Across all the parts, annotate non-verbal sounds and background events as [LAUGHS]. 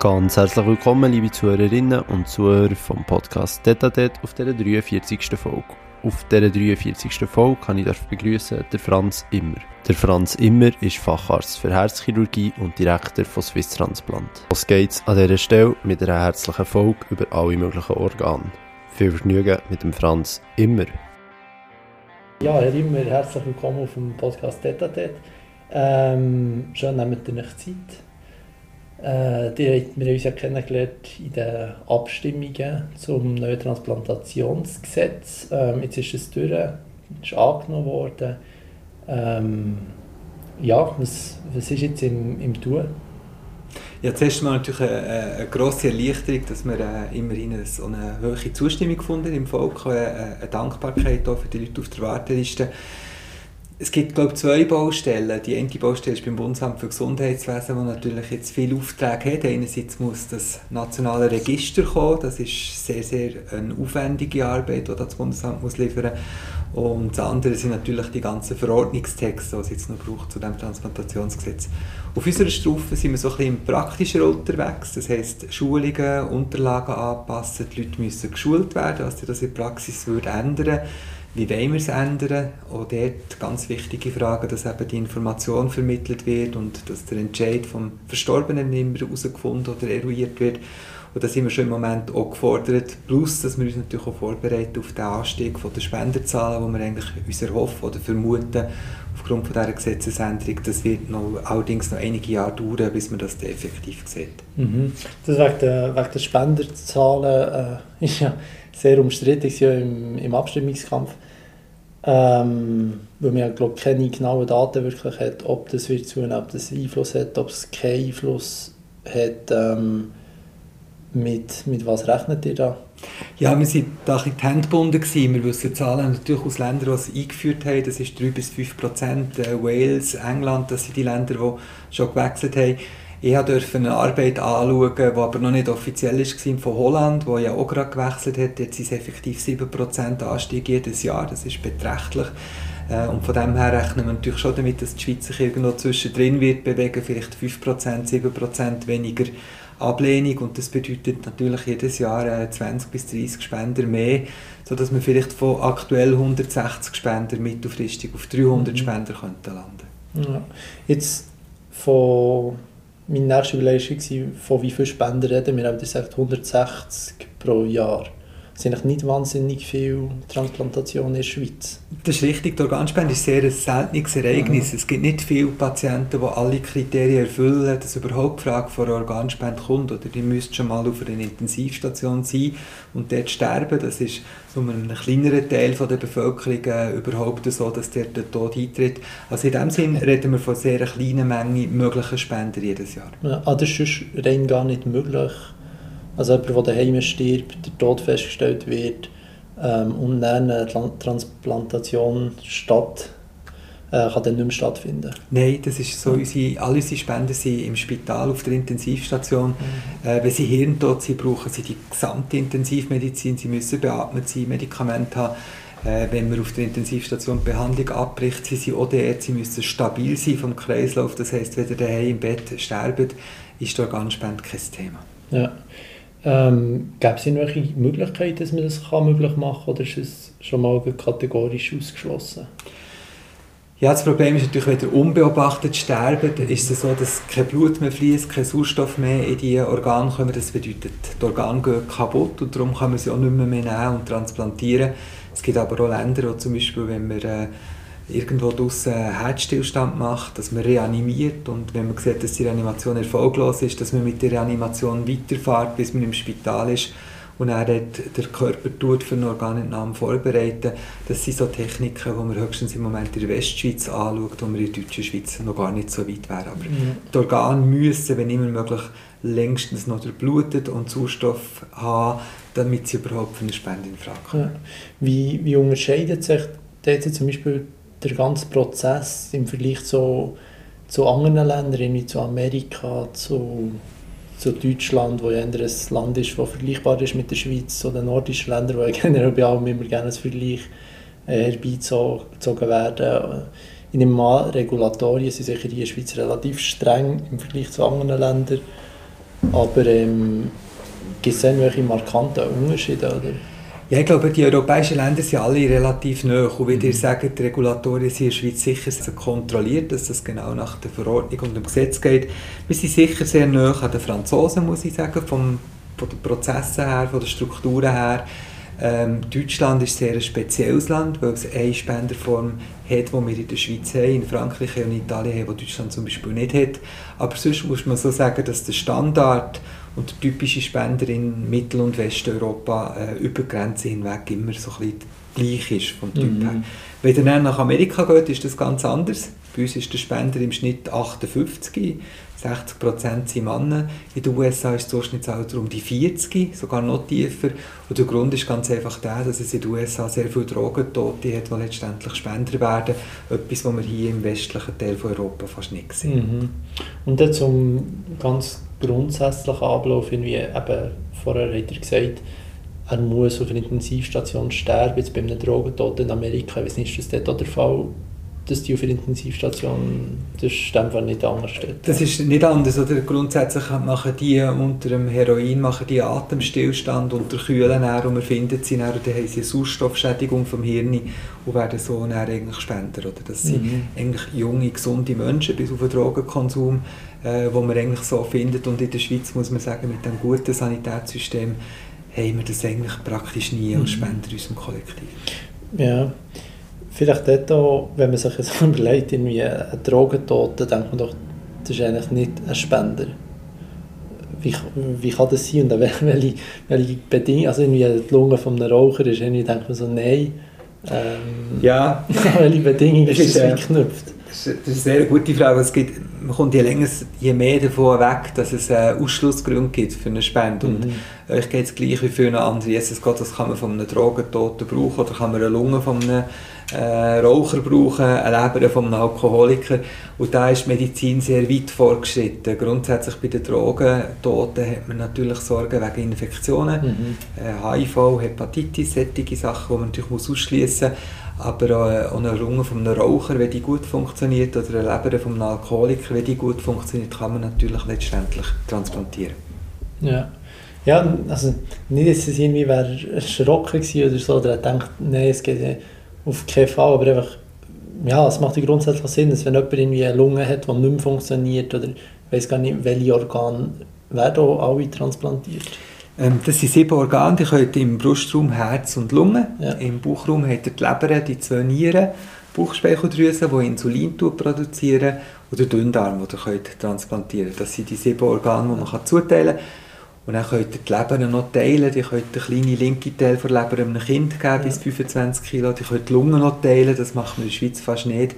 Ganz herzlich willkommen, liebe Zuhörerinnen und Zuhörer vom Podcast Detatet auf der 43. Folge. Auf dieser 43. Folge kann ich begrüßen der Franz Immer. Der Franz Immer ist Facharzt für Herzchirurgie und Direktor von Swiss Transplant. Was geht's an dieser Stelle mit einer herzlichen Folge über alle möglichen Organe. Viel Vergnügen mit dem Franz Immer. Ja, Herr Immer, herzlich willkommen auf dem Podcast Detatet. Ähm, schön, nehmt ihr euch Zeit äh, die, wir haben uns ja kennengelernt in den Abstimmungen zum neuen Transplantationsgesetz. Ähm, jetzt ist es durch, ist angenommen worden. Ähm, ja, was, was ist jetzt im, im Tun? Ja, zuerst mal natürlich eine, eine grosse Erleichterung, dass wir äh, immerhin so eine hohe Zustimmung gefunden im Volk, äh, eine Dankbarkeit auch für die Leute auf der Warteliste. Es gibt, glaube ich, zwei Baustellen. Die eine Baustelle ist beim Bundesamt für Gesundheitswesen, das natürlich jetzt viele Aufträge hat. Einerseits muss das nationale Register kommen. Das ist sehr, sehr eine aufwendige Arbeit, die das Bundesamt muss liefern muss. Und das andere sind natürlich die ganzen Verordnungstexte, die es jetzt noch braucht zu dem Transplantationsgesetz. Auf unserer Stufe sind wir so ein bisschen praktischer unterwegs. Das heisst, Schulungen, Unterlagen anpassen. Die Leute müssen geschult werden, was das in der Praxis würde ändern würde wie wollen wir es ändern? Auch dort ganz wichtige Frage, dass eben die Information vermittelt wird und dass der Entscheid vom Verstorbenen immer herausgefunden oder eruiert wird. Und da sind wir schon im Moment auch gefordert. Plus, dass wir uns natürlich auch vorbereiten auf den Anstieg von der Spenderzahlen, die wir eigentlich uns erhoffen oder vermuten aufgrund von dieser Gesetzesänderung. Das wird noch, allerdings noch einige Jahre dauern, bis man das effektiv sieht. Mhm. Das wegen der, wegen der Spenderzahlen äh, ist [LAUGHS] ja sehr umstritten ja im, im Abstimmungskampf. Ähm, weil man ja, keine genauen Daten wirklich hat, ob das wird zunehmen, ob das Einfluss hat, ob es keinen Einfluss hat. Ähm, mit, mit was rechnet ihr da? Ja, wir waren da ein die Hände gebunden. Wir wissen Zahlen natürlich aus Ländern, die es eingeführt haben. Das ist 3 bis 5 Prozent. Äh, Wales, England, das sind die Länder, die schon gewechselt haben. Ich durfte eine Arbeit anschauen, die aber noch nicht offiziell war, von Holland, wo ja auch gerade gewechselt hat. Jetzt sind es effektiv 7% Anstieg jedes Jahr. Das ist beträchtlich. Äh, und von dem her rechnen wir natürlich schon damit, dass die Schweiz sich irgendwo zwischendrin wird bewegen, vielleicht 5%, 7% weniger Ablehnung und das bedeutet natürlich jedes Jahr 20 äh, bis 30 Spender mehr, sodass wir vielleicht von aktuell 160 Spender mittelfristig auf 300 mhm. Spender könnten landen. Ja. Jetzt von meine nächste Überlegung war, von wie vielen Spenden reden wir. haben gesagt 160 pro Jahr. Es sind nicht wahnsinnig viele Transplantationen in der Schweiz. Das ist richtig. Die Organspende ist sehr ein seltenes Ereignis. Ja. Es gibt nicht viele Patienten, die alle Kriterien erfüllen, dass überhaupt die Frage von Organspende kommt. Oder die müssten schon mal auf einer Intensivstation sein und dort sterben. Das ist so ein kleinerer Teil der Bevölkerung äh, überhaupt so, dass der, der Tod eintritt. Also in dem Sinn reden wir von sehr kleinen Menge möglicher Spender jedes Jahr. Ja, ah, das ist rein gar nicht möglich also jemand, der daheim stirbt, der Tod festgestellt wird ähm, und dann eine Transplantation statt äh, kann dann nicht mehr stattfinden. Nein, das ist so, unsere, alle unsere Spenden sind im Spital auf der Intensivstation. Mhm. Äh, wenn sie hirntot sind, brauchen sie die gesamte Intensivmedizin, sie müssen beatmet sein, Medikamente haben. Äh, wenn man auf der Intensivstation die Behandlung abbricht, sie sind ODR, sie müssen stabil sein vom Kreislauf. Das heisst, wenn ihr daheim im Bett sterbt, ist da ganz spannend kein Thema. Ja. Ähm, Gäbe es irgendwelche Möglichkeiten, dass man das kann möglich machen kann oder ist es schon mal kategorisch ausgeschlossen? Ja, das Problem ist natürlich, wenn ihr unbeobachtet sterben, ist es so, dass kein Blut mehr fließt, kein Sauerstoff mehr in die Organe kommt. Das bedeutet, die Organe gehen kaputt und darum kann man sie auch nicht mehr, mehr nehmen und transplantieren. Es gibt aber auch Länder, wo zum Beispiel, wenn man äh, irgendwo draußen Herzstillstand macht, dass man reanimiert und wenn man sieht, dass die Reanimation erfolglos ist, dass man mit der Reanimation weiterfährt, bis man im Spital ist und er der Körper tut für eine Organentnahme vorbereiten. Das sind so Techniken, die man höchstens im Moment in der Westschweiz anschaut, wo wir in der deutschen Schweiz noch gar nicht so weit wären. Aber mhm. die Organe müssen, wenn immer möglich, längstens noch durchblutet und Sauerstoff haben, damit sie überhaupt für eine Spende in Frage kommen. Ja. Wie, wie unterscheidet sich dort zum Beispiel der ganze Prozess im Vergleich zu, zu anderen Ländern, wie zu Amerika, zu, zu Deutschland, wo ja ein Land ist, das vergleichbar ist mit der Schweiz, oder nordischen Ländern, wo ja [LAUGHS] generell bei allem immer gerne als Vergleich äh, herbeizogen werden. In den Regulatorien sind sicher die Schweiz relativ streng im Vergleich zu anderen Ländern. Aber ähm, gibt es irgendwelche markanten Unterschiede? Oder? Ja, ich glaube, die europäischen Länder sind alle relativ nah. Und wie mhm. ihr sagt, die Regulatoren sind in der Schweiz sicher sehr kontrolliert, dass das genau nach der Verordnung und dem Gesetz geht. Wir sind sicher sehr nah an den Franzosen, muss ich sagen, vom, von den Prozessen her, von den Strukturen her. Ähm, Deutschland ist sehr ein spezielles Land, weil es eine Spenderform hat, die wir in der Schweiz haben, in Frankreich und in Italien haben, die Deutschland zum Beispiel nicht hat. Aber sonst muss man so sagen, dass der Standard und der typische Spender in Mittel- und Westeuropa äh, über die Grenze hinweg immer so ein bisschen gleich ist vom Typ mhm. her. Wenn ihr dann nach Amerika geht, ist das ganz anders. Bei uns ist der Spender im Schnitt 58, 60% sind Männer. In den USA ist das Durchschnittsalter um die 40, sogar noch tiefer. Und der Grund ist ganz einfach der, dass es in den USA sehr viele Drogentote hat, die letztendlich Spender werden. Etwas, was wir hier im westlichen Teil von Europa fast nicht sehen. Mhm. Und dann zum ganz grundsätzlichen Ablauf, irgendwie eben, vorher hat er gesagt, er muss auf einer Intensivstation sterben, jetzt bei einem Drogentoten in Amerika, ich weiß nicht, ist das dort der Fall? dass die auf der Intensivstation das ist einfach nicht anders steht. Das ist nicht anders. Oder? Grundsätzlich machen die unter dem Heroin machen die Atemstillstand unter Kühlen und wir finden sie dann, dann haben sie eine Sauerstoffschädigung vom Hirn und werden so dann eigentlich Spender. Oder? Das sind mhm. eigentlich junge, gesunde Menschen bis auf den Drogenkonsum, äh, wo man eigentlich so findet. Und in der Schweiz muss man sagen, mit dem guten Sanitätssystem haben wir das eigentlich praktisch nie als mhm. Spender in unserem Kollektiv. Ja. Vielleicht dort auch, wenn man sich jetzt [LAUGHS] überlegt, irgendwie ein Drogentoter, denkt man doch, das ist eigentlich nicht ein Spender. Wie, wie kann das sein? Und [LAUGHS] welche, welche Bedingungen, also irgendwie die Lunge von einem Raucher ist, irgendwie denkt man so, nein. Ähm, ja. [LAUGHS] welche Bedingungen ist das äh, geknüpft? Das ist eine sehr gute Frage. Es gibt, man kommt je länger, je mehr davon weg, dass es äh, Ausschlussgründe gibt für eine Spende. Mhm. Und euch geht es gleich wie für eine andere. Jesus Gott, das kann man von einem Drogentoten brauchen oder kann man eine Lunge von einem äh, Raucher brauchen, eine Leber von einem Alkoholiker. Und da ist die Medizin sehr weit vorgeschritten. Grundsätzlich bei den Drogentoten hat man natürlich Sorgen wegen Infektionen, mhm. äh, HIV, Hepatitis, solche Sachen, die man natürlich ausschließen muss. Aber auch eine Lunge von einem Raucher, wenn die gut funktioniert, oder eine Leber von einem Alkoholiker, wenn die gut funktioniert, kann man natürlich letztendlich transplantieren. Ja. Ja, also nicht, dass es irgendwie wäre erschrocken oder so, oder er denkt, nein, es geht auf keinen Fall, aber einfach, ja, es macht grundsätzlich Sinn, dass wenn jemand irgendwie eine Lunge hat, die nicht mehr funktioniert oder ich weiß gar nicht, welche Organe werden auch alle transplantiert. Ähm, das sind sieben Organe, die können im Brustraum Herz und Lunge, ja. im Bauchraum hat er die Leber, die zwei Nieren, Bauchspeicheldrüse, die Insulin produzieren und der Dünndarm, den ihr transplantieren. Das sind die sieben Organe, die man zuteilen kann. Und dann könnt ihr die Leber noch teilen. Die könnt den kleinen linken Teil der Leber einem Kind geben, ja. bis 25 Kilo. Die könnt die Lunge noch teilen. Das macht man in der Schweiz fast nicht.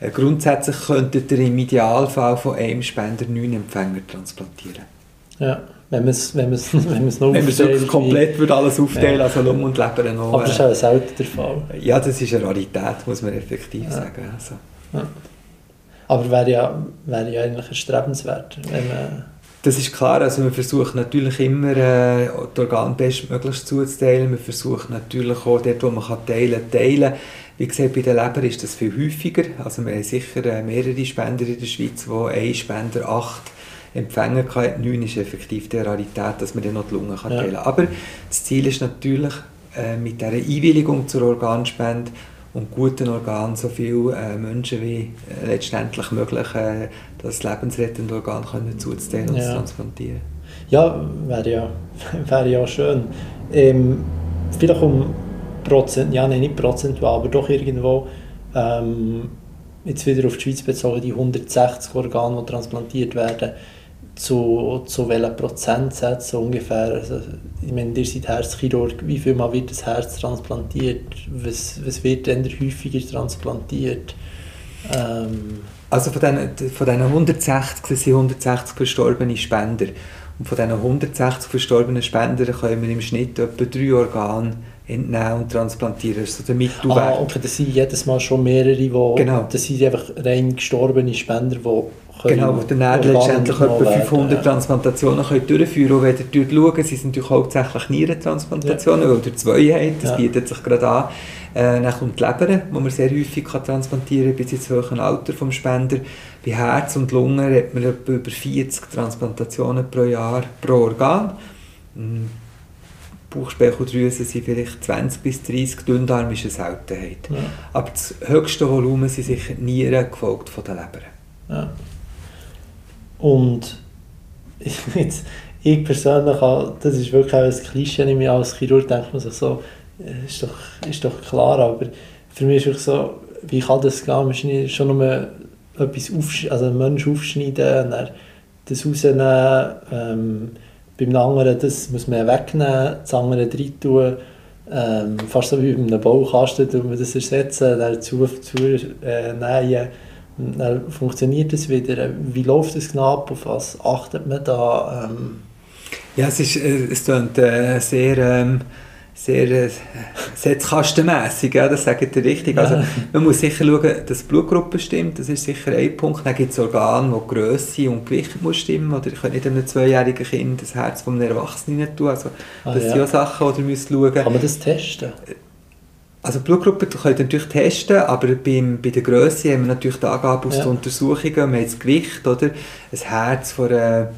Äh, grundsätzlich könntet ihr im Idealfall von einem Spender neun Empfänger transplantieren. Ja, wenn man es wenn man's, [LAUGHS] wenn man's noch Wenn man es komplett würde alles aufteilen, ja. also Lunge und Leber noch. Aber das ist auch selten der Fall. Ja, das ist eine Rarität, muss man effektiv ja. sagen. Also. Ja. Aber wäre ja, wäre ja eigentlich erstrebenswert, wenn man das ist klar, also wir versuchen natürlich immer äh, die Organe bestmöglichst zuzuteilen. Wir versuchen natürlich auch dort, wo man kann teilen kann, teilen. Wie gesagt, bei der Leber ist das viel häufiger. Also wir haben sicher äh, mehrere Spender in der Schweiz, wo ein Spender acht Empfänger hat. Neun ist effektiv die Rarität, dass man dann noch die Lunge kann teilen kann. Aber das Ziel ist natürlich, äh, mit dieser Einwilligung zur Organspende und guten Organen so viele äh, Menschen wie äh, letztendlich möglich äh, das lebensrettende Organ können zuzuteilen und ja. zu transplantieren. Ja, wäre ja, [LAUGHS] wäre ja schön. Ähm, vielleicht um Prozent, ja nein, nicht prozentual, aber doch irgendwo ähm, jetzt wieder auf die Schweiz bezogen, die 160 Organe, die transplantiert werden, zu, zu welchen Prozentsätzen ungefähr? Also, ich meine, ihr seid Herzchirurg, wie viel Mal wird das Herz transplantiert? Was, was wird denn häufiger transplantiert? Ähm, also von diesen, von diesen 160 sind 160 verstorbene Spender. Und von diesen 160 verstorbenen Spendern können wir im Schnitt etwa drei Organe entnehmen und transplantieren. Das ist so der Mittelweg. Ah, okay, das sind jedes Mal schon mehrere, die, genau. das sind einfach rein gestorbene Spender, die Genau, wo dann letztendlich etwa 500 ja. Transplantationen können durchführen können. Und wenn ihr schaut, sind natürlich hauptsächlich Nierentransplantationen, ja. weil ihr zwei habt, das ja. bietet sich gerade an. Äh, dann kommt die Leber, die man sehr häufig kann transplantieren kann, bis ins hohe Alter des Spender. Bei Herz und Lungen hat man etwa über 40 Transplantationen pro Jahr pro Organ. Hm, Bauchspeicheldrüsen sind vielleicht 20 bis 30, Dünndarm ist eine Seltenheit. Ja. Aber das höchste Volumen sind sicher Nieren, gefolgt von der Leber. Ja. Und jetzt, [LAUGHS] ich persönlich, das ist wirklich auch ein Klischee, ich als Chirurg denke man sich so, ist doch, ist doch klar, aber für mich ist es so, wie kann das gehen, man schon nur etwas aufschneiden, also einen Menschen aufschneiden, dann das rausnehmen, ähm, beim anderen das muss man wegnehmen, das andere rein tun, ähm, fast so wie bei einem Baukasten, man das ersetzen, dann zu, zu äh, nähen, dann funktioniert das wieder. Wie läuft das genau ab, auf was achtet man da? Ähm? Ja, es, ist, äh, es klingt äh, sehr... Ähm sehr äh, setzkastenmässig, ja, das sagt ihr richtig. Also, man muss sicher schauen, dass die Blutgruppe stimmt, das ist sicher ein Punkt. Dann gibt es Organe, wo Größe und Gewicht muss stimmen oder ich kann nicht einem zweijährigen Kind das Herz von einem Erwachsenen tun. Also, ah, das ja. sind auch Sachen, die ihr müsst schauen Kann man das testen? Also Blutgruppe könnt ihr natürlich testen, aber beim, bei der Größe haben wir natürlich die Angabe aus ja. den Untersuchungen, wir haben das Gewicht, oder? Ein Herz von einer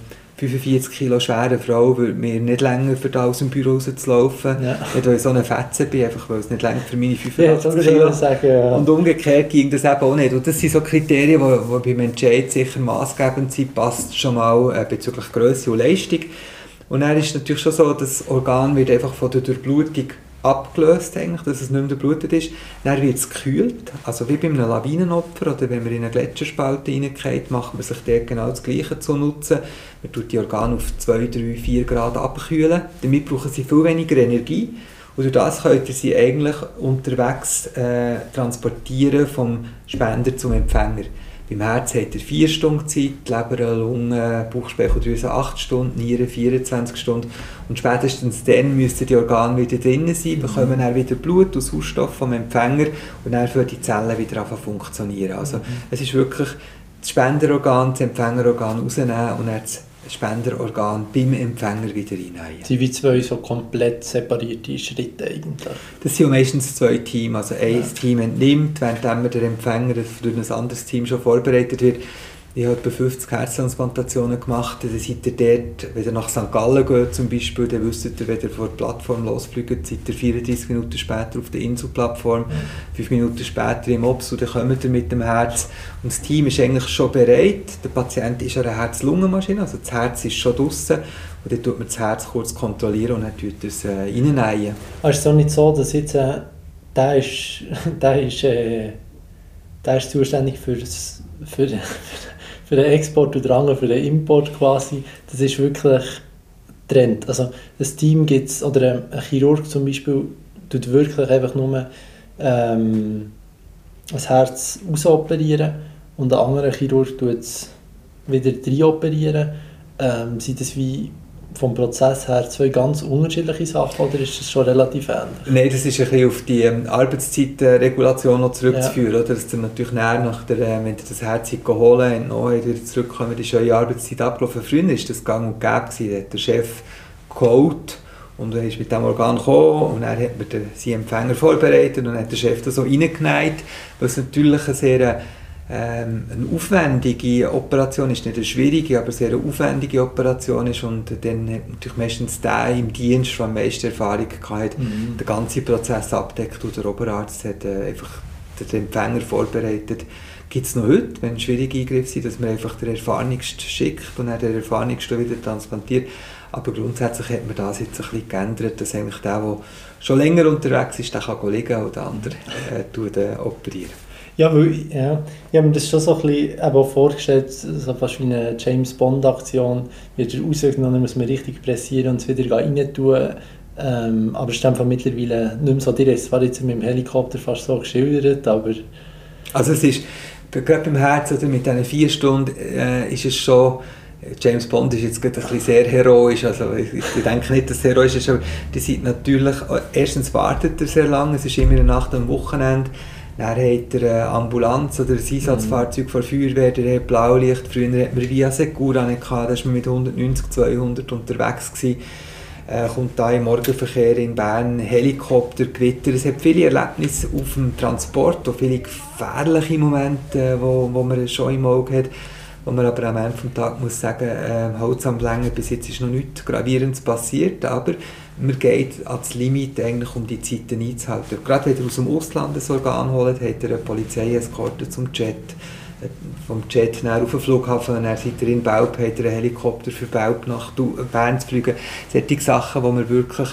45 Kilo schwere Frau würde mir nicht länger für da aus dem Büro rauszulaufen. Ja. Nicht, weil ich so eine Fetze bin, einfach weil es nicht länger für meine 85 ja, Kilo. Sagen, ja. Und umgekehrt ging das eben auch nicht. Und das sind so Kriterien, die, die beim Entscheid sicher maßgebend sind, passt schon mal äh, bezüglich Größe und Leistung. Und dann ist es natürlich schon so, dass das Organ wird einfach von der Durchblutung abgelöst, eigentlich, dass es nicht mehr durchblutet ist. Dann wird es gekühlt, also wie bei einem Lawinenopfer oder wenn man in eine Gletscherspalte reingeht, macht man sich dort genau das Gleiche zu nutzen. Man tut die Organe auf 2, 3, 4 Grad abkühlen. Damit brauchen sie viel weniger Energie. Und durch das könnt ihr sie eigentlich unterwegs äh, transportieren vom Spender zum Empfänger. Beim Herz hat er 4 Stunden Zeit, Leber, Lunge, Bauchspeicheldrüse 8 Stunden, Nieren 24 Stunden. Und spätestens dann müssen die Organe wieder drinnen sein, bekommen dann wieder Blut und Sauerstoff vom Empfänger und dann für die Zellen wieder anfangen funktionieren. Also mhm. es ist wirklich das Spenderorgan, das Empfängerorgan rausnehmen und dann das Spenderorgan beim Empfänger wieder hinein. Das sind wie zwei so komplett separierte Schritte eigentlich? Das sind meistens zwei Teams. Also ein ja. Team entnimmt, während der Empfänger durch ein anderes Team schon vorbereitet wird. Ich habe etwa 50 Herztransplantationen gemacht. Dann seid ihr dort, wenn ihr nach St. Gallen geht zum Beispiel, dann wisst ihr, wenn ihr von der Plattform losfliegt, seid ihr 34 Minuten später auf der Inselplattform, 5 Minuten später im Ops und dann kommt ihr mit dem Herz. Und das Team ist eigentlich schon bereit. Der Patient ist an einer Herz-Lungen-Maschine, also das Herz ist schon draußen und dann tut man das Herz kurz kontrollieren und dann tut es äh, reinnähen. Also ist auch nicht so, dass jetzt äh, der ist, [LAUGHS] der ist, äh, der ist zuständig für das, für, für für den Export und der für den Import quasi, das ist wirklich Trend. Also das Team gibt es, oder ein Chirurg zum Beispiel, tut wirklich einfach nur ähm, das Herz ausoperieren und ein anderer Chirurg tut es wieder reinoperieren. Ähm, sind das wie vom Prozess her zwei ganz unterschiedliche Sachen oder ist das schon relativ ähnlich? Nein, das ist ein bisschen auf die ähm, Arbeitszeitregulation noch zurückzuführen. Ja. Oder? Dass dann natürlich nach der, äh, wenn ihr das Herz holen und wieder zurückkommen, ist eure Arbeitszeit abgelaufen. Früher war das gang und gäbe, da hat der Chef geholt und er ist mit dem Organ gekommen und er hat mir den, seinen Empfänger vorbereitet und dann hat der Chef das so reingeneigt, was natürlich eine sehr ähm, eine aufwendige Operation ist, nicht eine schwierige, aber sehr aufwendige Operation ist und dann hat natürlich meistens der im Dienst, der am meisten Erfahrung hatte, mhm. den ganzen Prozess abdeckt und der Oberarzt hat äh, einfach den Empfänger vorbereitet. Gibt es noch heute, wenn schwierige Eingriffe sind, dass man einfach den Erfahrungsten schickt und dann den Erfahrungsten wieder transplantiert. Aber grundsätzlich hat man das jetzt ein bisschen geändert, dass eigentlich der, der schon länger unterwegs ist, der kann liegen und der andere äh, tut, äh, operieren. Ja, weil, ja, ich habe mir das schon so ein bisschen vorgestellt, so fast wie eine James Bond-Aktion, wird er rausgenommen, muss man richtig pressieren und es wieder rein tun. Ähm, aber es ist einfach mittlerweile nicht mehr so direkt. Es war jetzt mit dem Helikopter fast so geschildert, aber... Also es ist, gerade beim Herz oder mit diesen vier Stunden, äh, ist es schon... James Bond ist jetzt gerade ein bisschen sehr heroisch, also ich, ich denke nicht, dass es heroisch ist, aber die sind natürlich, erstens wartet er sehr lange, es ist immer eine Nacht am Wochenende, Dann hat er eine Ambulanz oder ein Einsatzfahrzeug von Feuerwehr, der hat Blaulicht. Früher hat man Via Secura nicht da war man mit 190, 200 unterwegs. Gewesen. Äh, kommt da im Morgenverkehr in Bern Helikopter, Gewitter. Es hat viele Erlebnisse auf dem Transport, auch viele gefährliche Momente, wo, wo man schon im Auge hat wo man aber am Ende des Tages muss sagen, äh, Holz am Längen, bis jetzt ist noch nichts Gravierendes passiert, aber man geht ans Limit eigentlich, um die Zeiten einzuhalten. Gerade wenn ihr aus dem Ausland ein Organ holt, hat er eine Polizeieskorte zum Jet, äh, vom Jet nach auf den Flughafen dann seid ihr in Belp, hat er einen Helikopter für Belp nach Bern zu fliegen. Solche Sachen, wo man wirklich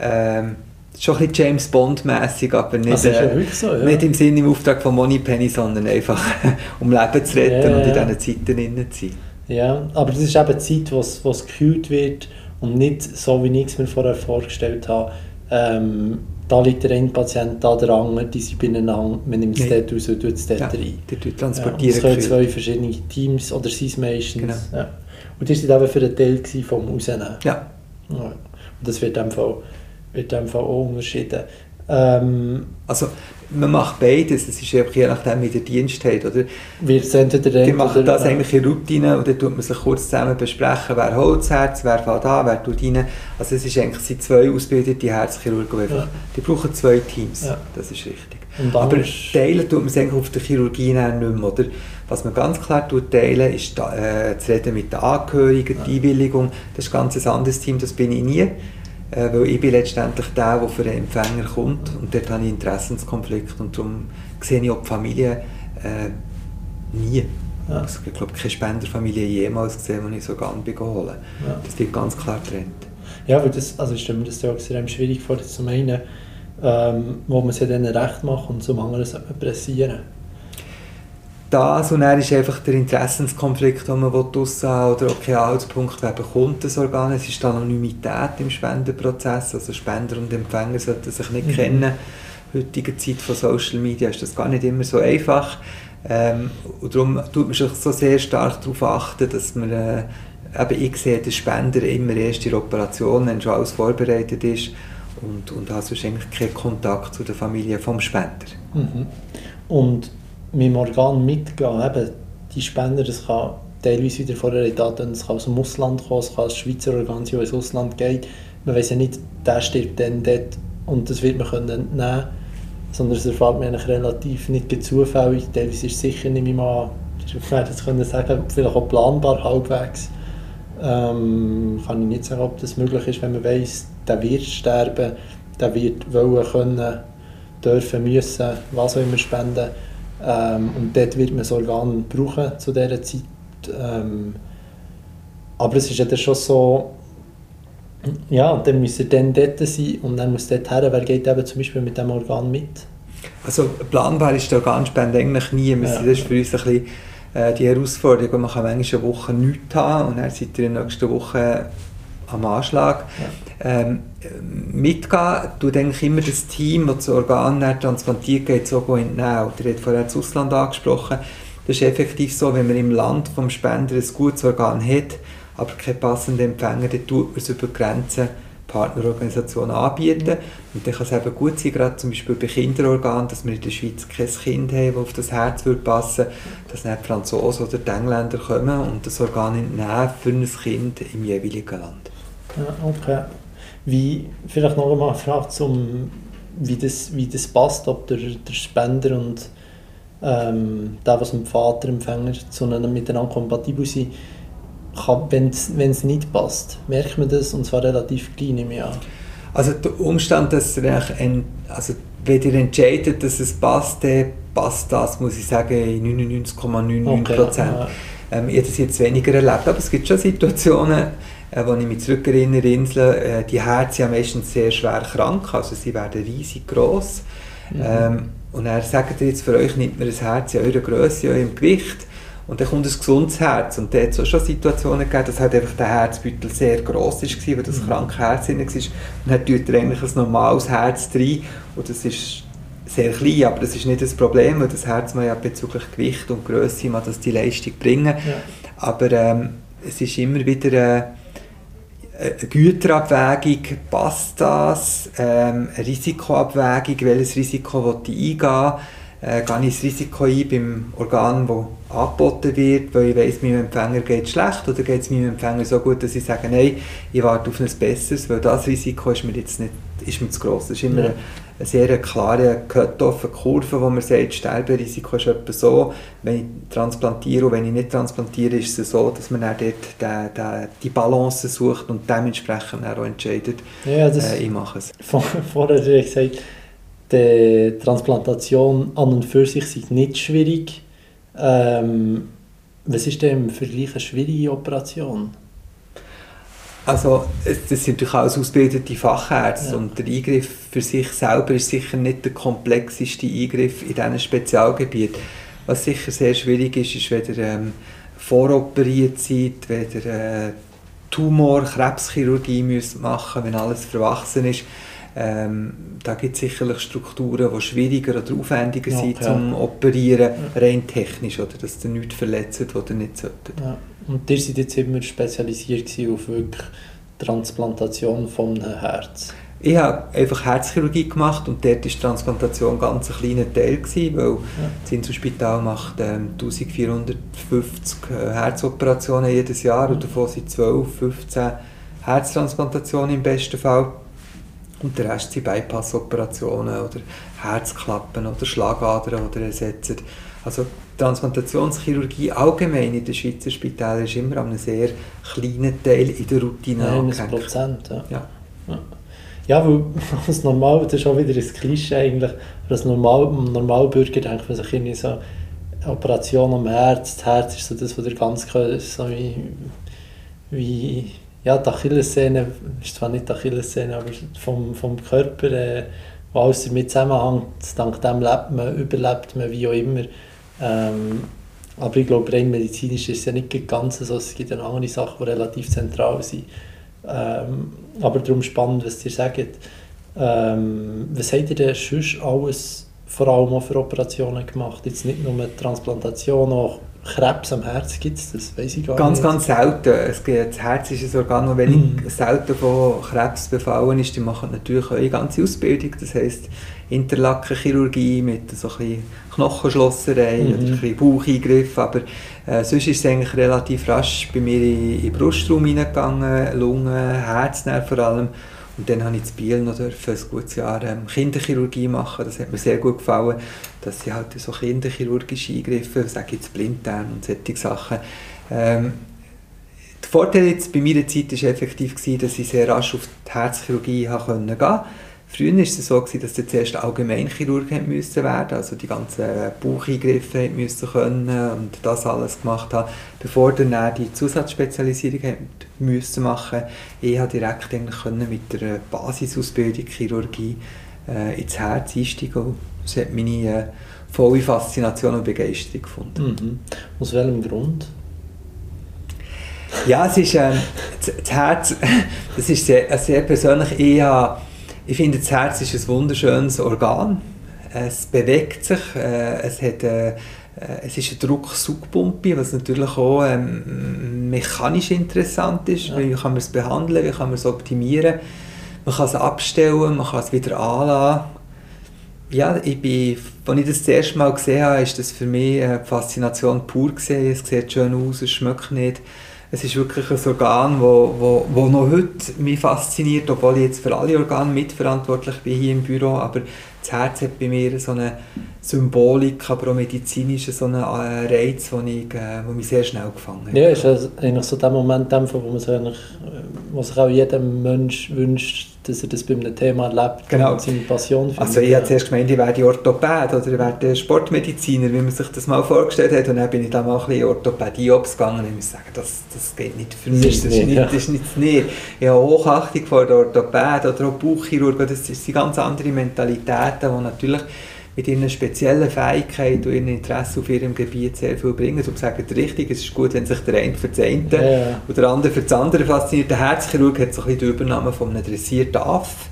ähm, schon ein bisschen James Bond-mässig, aber nicht, äh, so, ja. nicht im Sinne im Auftrag von Moneypenny, sondern einfach [LAUGHS] um Leben zu retten ja, und in diesen Zeiten zu sein. Ja, aber das ist eben die Zeit, wo es gekühlt wird und nicht so, wie ich es mir vorher vorgestellt habe, ähm, da liegt der eine Patient, da der andere, die sind beieinander, man nimmt es dort raus und tut es dort ja, rein. Die transportieren ja, es zwei verschiedene Teams, oder sind es meistens. Genau. Ja. Und die waren eben für einen Teil vom Rausnehmen. Ja. ja. Und das wird einfach wird einfach auch unterschieden. Ähm, also man macht beides, es ist einfach je nachdem, wie der Dienst hat. Oder? Wir sind der Die machen das eigentlich in Routine und dann tut man sich kurz zusammen besprechen, wer holt das Herz, wer fährt an, wer tut rein. Also es ist eigentlich sind zwei ausgebildete Herzchirurgen. Ja. Die brauchen zwei Teams, ja. das ist richtig. Aber teilen tut man es eigentlich auf der Chirurgie nicht mehr. Oder? Was man ganz klar tut, teilen, ist äh, zu reden mit den Angehörigen, die Einwilligung. Das ist ein ganz anderes Team, das bin ich nie äh, weil ich bin letztendlich der, der für den Empfänger kommt und dort habe ich Interessenskonflikt und darum sehe ich auch die Familie äh, nie. Ja. Also, ich glaube, keine Spenderfamilie jemals gesehen, die ich so gerne holen ja. Das wird ganz klar getrennt. Ja, weil das, also ich stelle mir das ja extrem schwierig vor, zum einen, ähm, wo man es ja dann recht macht und zum anderen sollte man pressieren das und dann ist einfach der Interessenskonflikt, den man raushaben oder okay, Anhaltspunkt, wer bekommt das Organ. Es ist Anonymität im Spendenprozess, also Spender und Empfänger sollten sich nicht mhm. kennen. In heutiger Zeit von Social Media ist das gar nicht immer so einfach. Ähm, und darum tut man sich so sehr stark darauf achten, dass man äh, eben ich sehe den Spender immer erst in der Operation, wenn schon alles vorbereitet ist und, und hat sonst eigentlich keinen Kontakt zu der Familie vom Spender. Mhm. Und mit dem Organ mitgehen. Eben, die Spender, das kann teilweise wieder vorher Daten, es kann aus dem Ausland kommen, es kann als Schweizer Organ sein, das ins Ausland geht. Man weiß ja nicht, der stirbt dann dort und das wird man können nehmen sondern es erfahrt man eigentlich relativ nicht zufällig. Teilweise ist es sicher nicht mehr mal, ich werde es können sagen, vielleicht auch planbar halbwegs. Ähm, kann ich nicht sagen, ob das möglich ist, wenn man weiß, der wird sterben, der wird wollen können, dürfen, müssen, was auch immer spenden. Ähm, und dort wird man das Organ brauchen zu dieser Zeit. Ähm, aber es ist ja dann schon so, ja, dann muss er dann dort sein und dann muss dort her, wer geht eben zum Beispiel mit dem Organ mit? Also planbar ist die Organspende eigentlich nie. Das ist für uns ein bisschen äh, die Herausforderung, man kann manchmal eine Woche nichts haben und dann seid ihr in der nächsten Woche am Anschlag. Ja. Ähm, mitgehen tut eigentlich immer das Team, das das Organ transplantiert, geht so entnehmen. Der hat vorher das Ausland angesprochen. Das ist effektiv so, wenn man im Land vom Spender ein gutes Organ hat, aber keinen passenden Empfänger, dann tut man es über Grenzen Partnerorganisationen anbieten. Und dann kann es eben gut sein, gerade zum Beispiel bei Kinderorganen, dass wir in der Schweiz kein Kind haben, das auf das Herz würde passen dass dann die Franzosen oder die Engländer kommen und das Organ entnehmen für ein Kind im jeweiligen Land. Ja, okay. Wie, vielleicht noch einmal eine Frage zum, wie das, wie das passt, ob der, der Spender und ähm, der, was dem Vaterempfänger zueinander miteinander kompatibel sind, wenn es nicht passt, merkt man das und zwar relativ klein im Jahr. Also der Umstand, dass ein, also wenn ihr entscheidet, dass es passt, dann passt das, muss ich sagen, in 99,99 Prozent. Okay, ja. ähm, ich habe das jetzt weniger erlebt, aber es gibt schon Situationen, äh, wo ich mich zurückerinnere, Inseln, äh, die Herzen sind meistens sehr schwer krank, also sie werden riesig groß. Mhm. Ähm, und er sagt jetzt für euch, nimmt man das Herz in eurer Größe, in eurem Gewicht und dann kommt ein gesundes Herz. Und da hat es auch schon Situationen gegeben, dass halt einfach der Herzbeutel sehr gross war, weil das mhm. kranke Herz drin war. Und dann tut er eigentlich ein normales Herz rein und das ist sehr klein, aber das ist nicht das Problem, weil das Herz man ja bezüglich Gewicht und Größe man das die Leistung bringen. Ja. Aber ähm, es ist immer wieder... Äh, Güterabwägung, passt das, ähm, eine Risikoabwägung, welches Risiko will ich eingehen, äh, gehe ich das Risiko ein beim Organ, das angeboten wird, weil ich weiss, meinem Empfänger geht es schlecht oder geht es meinem Empfänger so gut, dass ich sage, nein, ich warte auf ein besseres, weil das Risiko ist mir jetzt nicht ist mir zu gross. Das ist immer ja. eine, eine sehr klare Cut-off, Kurve, wo man sagt, Sterberisiko ist etwa so, wenn ich transplantiere und wenn ich nicht transplantiere, ist es so, dass man dann dort die, die, die Balance sucht und dementsprechend auch entscheidet, ja, äh, ich mache es. [LAUGHS] Vorher hast du gesagt, die Transplantation an und für sich sei nicht schwierig. Ähm, was ist denn im Vergleich eine schwierige Operation? Also, das sind natürlich auch ausgebildete Fachärzte ja. und der Eingriff für sich selber ist sicher nicht der komplexeste Eingriff in diesem Spezialgebiet. Was sicher sehr schwierig ist, ist, wenn ihr ähm, voroperiert seid, wenn ihr äh, Tumor, Krebschirurgie müsst machen wenn alles verwachsen ist. Ähm, da gibt es sicherlich Strukturen, die schwieriger oder aufwendiger ja, sind zum Operieren, rein technisch, oder dass ihr nichts verletzt, was ihr nicht solltet. Ja. Und ihr seid jetzt immer spezialisiert auf wirklich Transplantation einem Herz? Ich habe einfach Herzchirurgie gemacht und dort war die Transplantation ganz ein kleiner Teil, gewesen, weil ja. das Inselspital macht ähm, 1450 äh, Herzoperationen jedes Jahr und davon sind 12, 15 Herztransplantationen im besten Fall. Und der Rest sind Bypass-Operationen oder Herzklappen oder Schlagadern oder ersetzen. Also Transplantationschirurgie allgemein in den Schweizer Spitälern ist immer an einem sehr kleinen Teil in der Routine angehängt. Prozent, ja. ja. ja. Ja, weil [LAUGHS] als normal, das ist auch wieder ein Klischee eigentlich, als normal, Normalbürger denkt man sich irgendwie so, Operation am Herz, das Herz ist so das, was der ganz so wie, wie ja, die Achillessehne, ist zwar nicht die Achillessehne, aber vom, vom Körper, äh, wo alles damit zusammenhängt, dank dem lebt man, überlebt man, wie auch immer. Ähm, aber ich glaube, rein medizinisch ist es ja nicht ganz so. Es gibt ja andere Sachen, die relativ zentral sind. Ähm, aber darum spannend, was ihr sagt. Ähm, was habt ihr denn sonst alles vor allem auch für Operationen gemacht? Jetzt nicht nur Transplantation, auch Krebs am Herz gibt es das? Weiß ich gar ganz, nicht. ganz selten. Es gibt, das Herz ist ein Organ, das wenig mm. selten von Krebs befallen ist. Die machen natürlich auch eine ganze Ausbildung. Das heisst Interlackenchirurgie mit so ein Knochenschlosserei mm. oder ein bisschen Baucheingriff. Aber äh, sonst ist es eigentlich relativ rasch bei mir in, in den Brustraum hineingegangen, Lungen, Herz vor allem. Und dann habe ich in Biel noch dürfen, ein gutes Jahr ähm, Kinderchirurgie machen. Das hat mir sehr gut gefallen, dass sie halt so kinderchirurgische Eingriffe, sage ich jetzt Blinddarm und solche Sachen. Ähm, der Vorteil jetzt bei meiner Zeit war effektiv, gewesen, dass ich sehr rasch auf die Herzchirurgie gehen konnte. Früher war es so, gewesen, dass zuerst Allgemeinchirurg müssen werden also die ganzen Baucheingriffe müssen können und das alles gemacht haben, bevor dann die Zusatzspezialisierung müssen machen. Ich konnte direkt eigentlich können mit der Basisausbildung Chirurgie äh, ins Herz einsteigen. Das hat meine äh, volle Faszination und Begeisterung gefunden. Mhm. Aus welchem Grund? Ja, es ist, äh, das Herz, [LAUGHS] das ist sehr, sehr persönlich. Ich habe ich finde, das Herz ist ein wunderschönes Organ. Es bewegt sich, äh, es, hat, äh, äh es ist eine Drucksugpumpe, was natürlich auch ähm, mechanisch interessant ist. Ja. Wie kann man es behandeln, wie kann man es optimieren. Man kann es abstellen, man kann es wieder anlassen. Ja, ich bin, als ich das das erste Mal gesehen habe, ist das für mich eine Faszination pur gesehen. Es sieht schön aus, es schmeckt nicht es ist wirklich ein Organ, wo, wo, wo noch heute mich fasziniert, obwohl ich jetzt für alle Organe mitverantwortlich bin hier im Büro, aber das Herz hat bei mir so eine Symbolik, aber auch medizinisch so einen äh, Reiz, den ich, äh, wo mich sehr schnell gefangen hat. Ja, ist also eigentlich so der Moment, wo man sich, eigentlich, wo sich auch jedem Mensch wünscht, dass er das bei einem Thema erlebt genau. und seine Passion findet. Also ich habe zuerst gemeint, ich werde Orthopäd oder ich werde Sportmediziner, wie man sich das mal vorgestellt hat und dann bin ich dann mal ein bisschen Orthopädie gegangen und ich muss sagen, das, das geht nicht für mich, das ist, das ist, nicht, ja. das ist nicht, nicht. Ich habe Hochachtung vor der Orthopäd oder auch Bauchchirurg, das sind ganz andere Mentalitäten, die natürlich mit ihren speziellen Fähigkeiten und ihrem Interesse auf ihrem Gebiet sehr viel bringen. Und sagen richtig, es ist gut, wenn sich der eine für das eine ja. und der andere für das andere fasziniert. Der Herzchirurg hat so ein bisschen die Übernahme von einem dressierten Aff,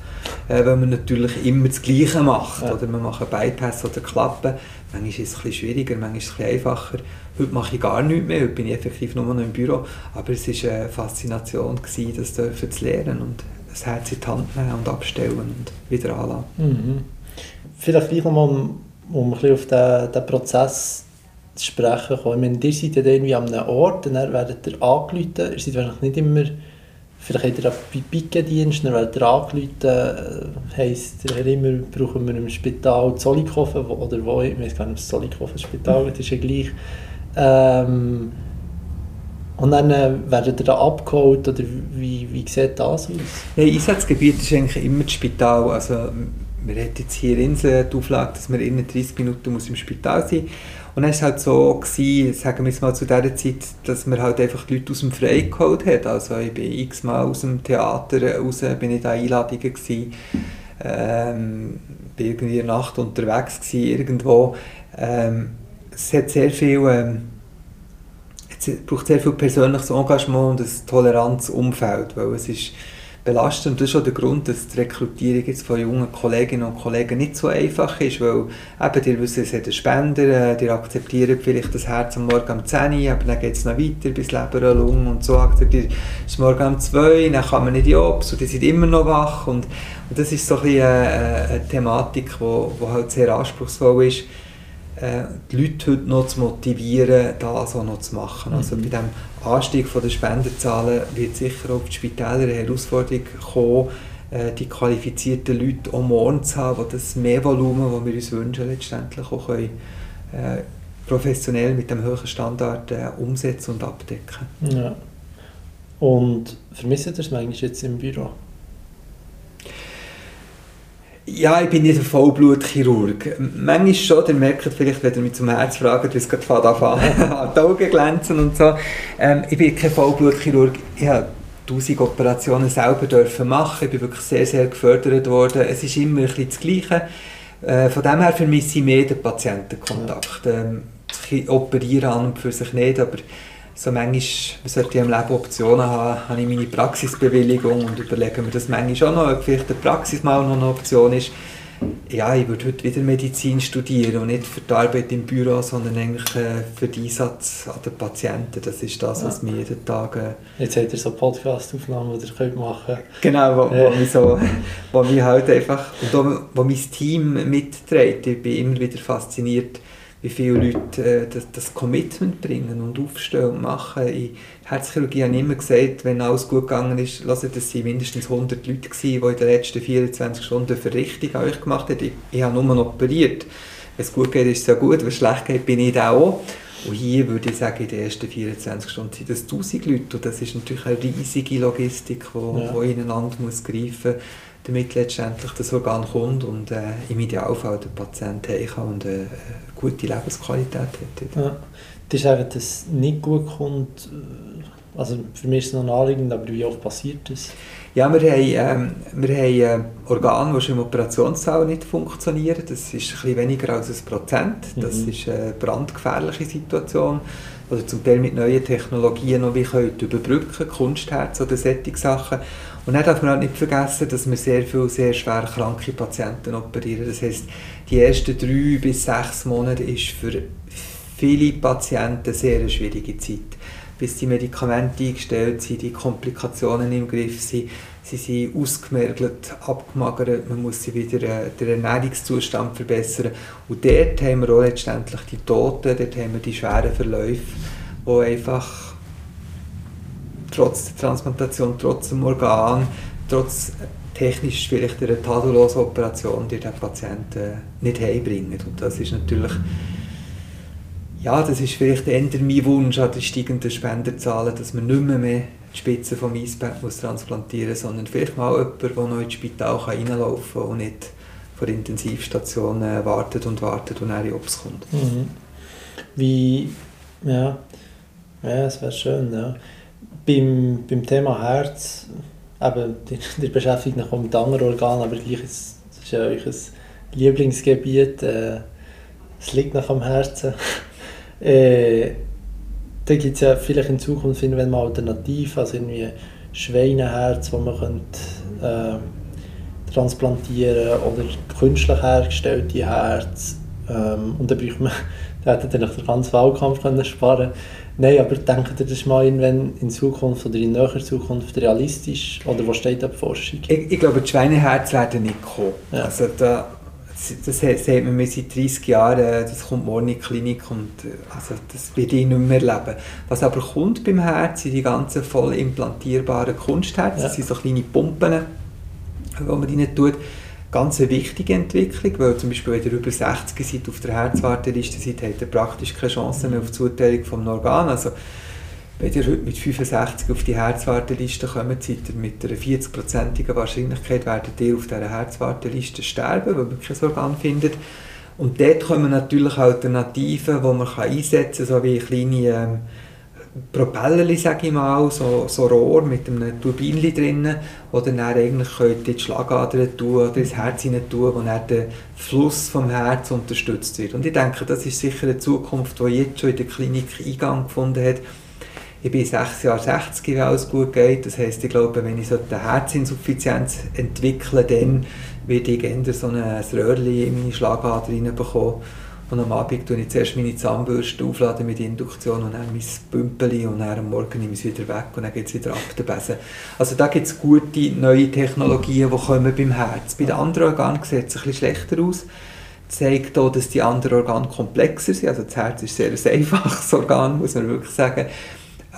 äh, weil man natürlich immer das Gleiche macht. Ja. Oder man macht einen Bypass oder Klappen. Manchmal ist es ein bisschen schwieriger, manchmal ist es ein bisschen einfacher. Heute mache ich gar nichts mehr, heute bin ich effektiv nur noch im Büro. Aber es war eine Faszination, gewesen, das zu lernen und das Herz in die Hand nehmen und abstellen und wieder anlassen. Mhm vielleicht gleich nochmal, um um ein bisschen auf den, den Prozess zu sprechen kommen. Ich meine, ihr seid ja irgendwie an einem Ort, und dann werdet ihr angerufen. Ihr seid wahrscheinlich nicht immer, vielleicht habt ihr auch bei Pickendienst, dann werdet ihr angerufen, äh, heisst ihr immer, brauchen wir im Spital Zollikofen, oder wo, ich weiß gar nicht, ob es Zollikofen Spital ist, ist ja gleich. Ähm, und dann äh, werdet ihr da abgeholt, oder wie, wie sieht das aus? Ja, Einsatzgebiet ist eigentlich immer das Spital, also wir haben jetzt hier in Insel die Auflage, dass man in 30 Minuten muss im Spital sein muss. Und dann war halt so, gewesen, sagen wir es mal zu dieser Zeit, dass man halt einfach die Leute aus dem Freien geholt hat. Also ich bin x-mal aus dem Theater raus, bin ich da Einladungen gewesen, ähm, bin irgendwie in der Nacht unterwegs gewesen, irgendwo. Ähm, es hat sehr viel, ähm, es braucht sehr viel persönliches Engagement und ein tolerantes Umfeld, weil es ist belastend. Das ist auch der Grund, dass die Rekrutierung jetzt von jungen Kolleginnen und Kollegen nicht so einfach ist, weil eben, die wissen, es hat einen Spender, die akzeptieren vielleicht das Herz am Morgen um 10 Uhr, aber dann geht es noch weiter bis Leber und Lunge und so akzeptiert es morgen um 2 Uhr, dann kann man nicht in Obst und die sind immer noch wach und, und das ist so ein eine, eine Thematik, die halt sehr anspruchsvoll ist äh, die Leute heute noch zu motivieren, das auch noch zu machen. Also mhm. bei dem Anstieg der Spenderzahlen wird sicher auch die Spitäler eine Herausforderung kommen, äh, die qualifizierten Leute auch morgen zu haben, die das Mehrvolumen, das wir uns wünschen, letztendlich auch können, äh, professionell mit dem hohen Standard äh, umsetzen und abdecken. Ja. Und vermisst ihr das manchmal jetzt im Büro? Ja, ich bin nicht ein Vollblutchirurg. Manchmal schon, ihr merkt vielleicht, wenn ihr mich zum Herz fragt, wie es gerade [LAUGHS] an die Augen glänzen und so. Ähm, ich bin kein Vollblutchirurg. Ich habe tausend Operationen selber dürfen machen. Ich bin wirklich sehr, sehr gefördert worden. Es ist immer ein bisschen das Gleiche. Äh, von dem her vermisse ich mehr den Patientenkontakt. Ähm, operieren an und für sich nicht, aber so manchmal, man sollte im Leben Optionen haben, habe ich meine Praxisbewilligung und überlege mir das manchmal auch noch, ob vielleicht die Praxis mal noch eine Option ist. Ja, ich würde heute wieder Medizin studieren und nicht für die Arbeit im Büro, sondern eigentlich äh, für den Einsatz an den Patienten. Das ist das, was ja. mir jeden Tag... Äh, Jetzt habt ihr so Podcast-Aufnahmen, die ihr könnt machen könnt. Genau, wo, wo, mich so, wo mich halt einfach... Und wo, wo mein Team mitträgt. Ich bin immer wieder fasziniert, wie viele Leute äh, das, das, Commitment bringen und aufstehen und machen. In Herzchirurgie habe ich immer gesagt, wenn alles gut gegangen ist, lasst das sind mindestens 100 Leute gewesen, die in den letzten 24 Stunden Verrichtung an euch gemacht haben. Ich, ich habe nur operiert. Wenn es gut geht, ist es ja gut. Wenn es schlecht geht, bin ich da auch. Und hier würde ich sagen, in den ersten 24 Stunden sind es 1000 Leute. Und das ist natürlich eine riesige Logistik, die ja. ineinander muss greifen muss damit letztendlich das Organ kommt und äh, im Idealfall der Patient kann und äh, gute Lebensqualität hat. Ja. Das ist sagen, dass es nicht gut kommt, äh, also für mich ist es noch naheliegend, aber wie oft passiert das? Ja, wir haben, ähm, wir haben äh, Organe, die schon im Operationssaal nicht funktionieren. Das ist ein bisschen weniger als ein Prozent. Das mhm. ist eine brandgefährliche Situation. Oder zum Teil mit neuen Technologien noch wie können überbrücken, Kunstherz oder solche Sachen. Und dann darf man auch nicht vergessen, dass wir sehr viele sehr schwer kranke Patienten operieren. Das heißt, die ersten drei bis sechs Monate ist für viele Patienten sehr eine schwierige Zeit. Bis die Medikamente eingestellt sind, die Komplikationen im Griff sind, sie sind ausgemergelt, abgemagert, man muss sie wieder äh, den Ernährungszustand verbessern. Und dort haben wir auch letztendlich die Toten, dort haben wir die schweren Verläufe, wo einfach trotz der Transplantation, trotz dem Organ, trotz technisch vielleicht einer tadellosen Operation, die den Patienten nicht heimbringen. Und das ist natürlich, ja, das ist vielleicht eher mein Wunsch an die steigenden Spenderzahlen, dass man nicht mehr, mehr die Spitze vom Eisberg muss transplantieren muss, sondern vielleicht mal jemand, der noch ins Spital reinlaufen kann und nicht vor Intensivstationen wartet und wartet und dann Obst kommt. Mhm. Wie, ja, ja, es wäre schön, ja beim, beim Thema Herz, eben, [LAUGHS] die, die beschäftigt sich mit anderen Organen, aber gleich ist es ja euch ein Lieblingsgebiet, äh, es liegt nach am Herzen. [LAUGHS] äh, da gibt es ja vielleicht in Zukunft wenn mal Alternativen, also irgendwie Schweineherz, das man könnte, äh, transplantieren oder künstlich hergestellte Herz. Ähm, und dann bräuchte man, [LAUGHS] da hätte dann den ganzen Wahlkampf können sparen Nein, aber denkt ihr, das mal irgendwann in Zukunft oder in näherer Zukunft realistisch? Oder wo steht da die Forschung? Ich, ich glaube, die Schweineherzen werden nicht kommen. Ja. Also da, das, das sieht man seit 30 Jahren, das kommt morgen in die Klinik und also das werde ich nicht mehr erleben. Was aber kommt beim Herz, sind die ganzen voll implantierbaren Kunstherzen, ja. das sind so kleine Pumpen, die man rein tut. Ganz eine wichtige Entwicklung, weil zum Beispiel, wenn ihr über 60 seid, auf der Herzwarteliste seid, habt ihr praktisch keine Chance mehr auf die Zuteilung vom Organ. Also wenn ihr heute mit 65 auf die Herzwarteliste kommt, seid ihr mit einer 40-prozentigen Wahrscheinlichkeit werdet ihr auf dieser Herzwarteliste sterben, weil man kein Organ findet. Und dort kommen natürlich Alternativen, die man einsetzen kann, so wie kleine ähm, Propeller, sage ich mal, so, so Rohr mit einem Turbinchen drin, wo dann eigentlich könnt die Schlagadern oder ins Herz hinein tun, wo dann der Fluss vom Herz unterstützt wird. Und ich denke, das ist sicher eine Zukunft, die jetzt schon in der Klinik Eingang gefunden hat, ich bin sechs Jahre 60, wenn alles gut geht. Das heisst, ich glaube, wenn ich so eine Herzinsuffizienz entwickle, dann werde ich eher so ein Röhrchen in meine Schlagader reinbekommen. Und am Abend tue ich zuerst meine Zahnbürste aufladen mit Induktion und dann mein Bümpeli und dann am Morgen nehme ich es wieder weg und dann geht es wieder ab der Besen. Also da gibt es gute neue Technologien, die kommen beim Herz. Bei den anderen Organen sieht es ein schlechter aus zeigt auch, dass die anderen Organe komplexer sind. Also das Herz ist sehr ein [LAUGHS] einfaches Organ, muss man wirklich sagen.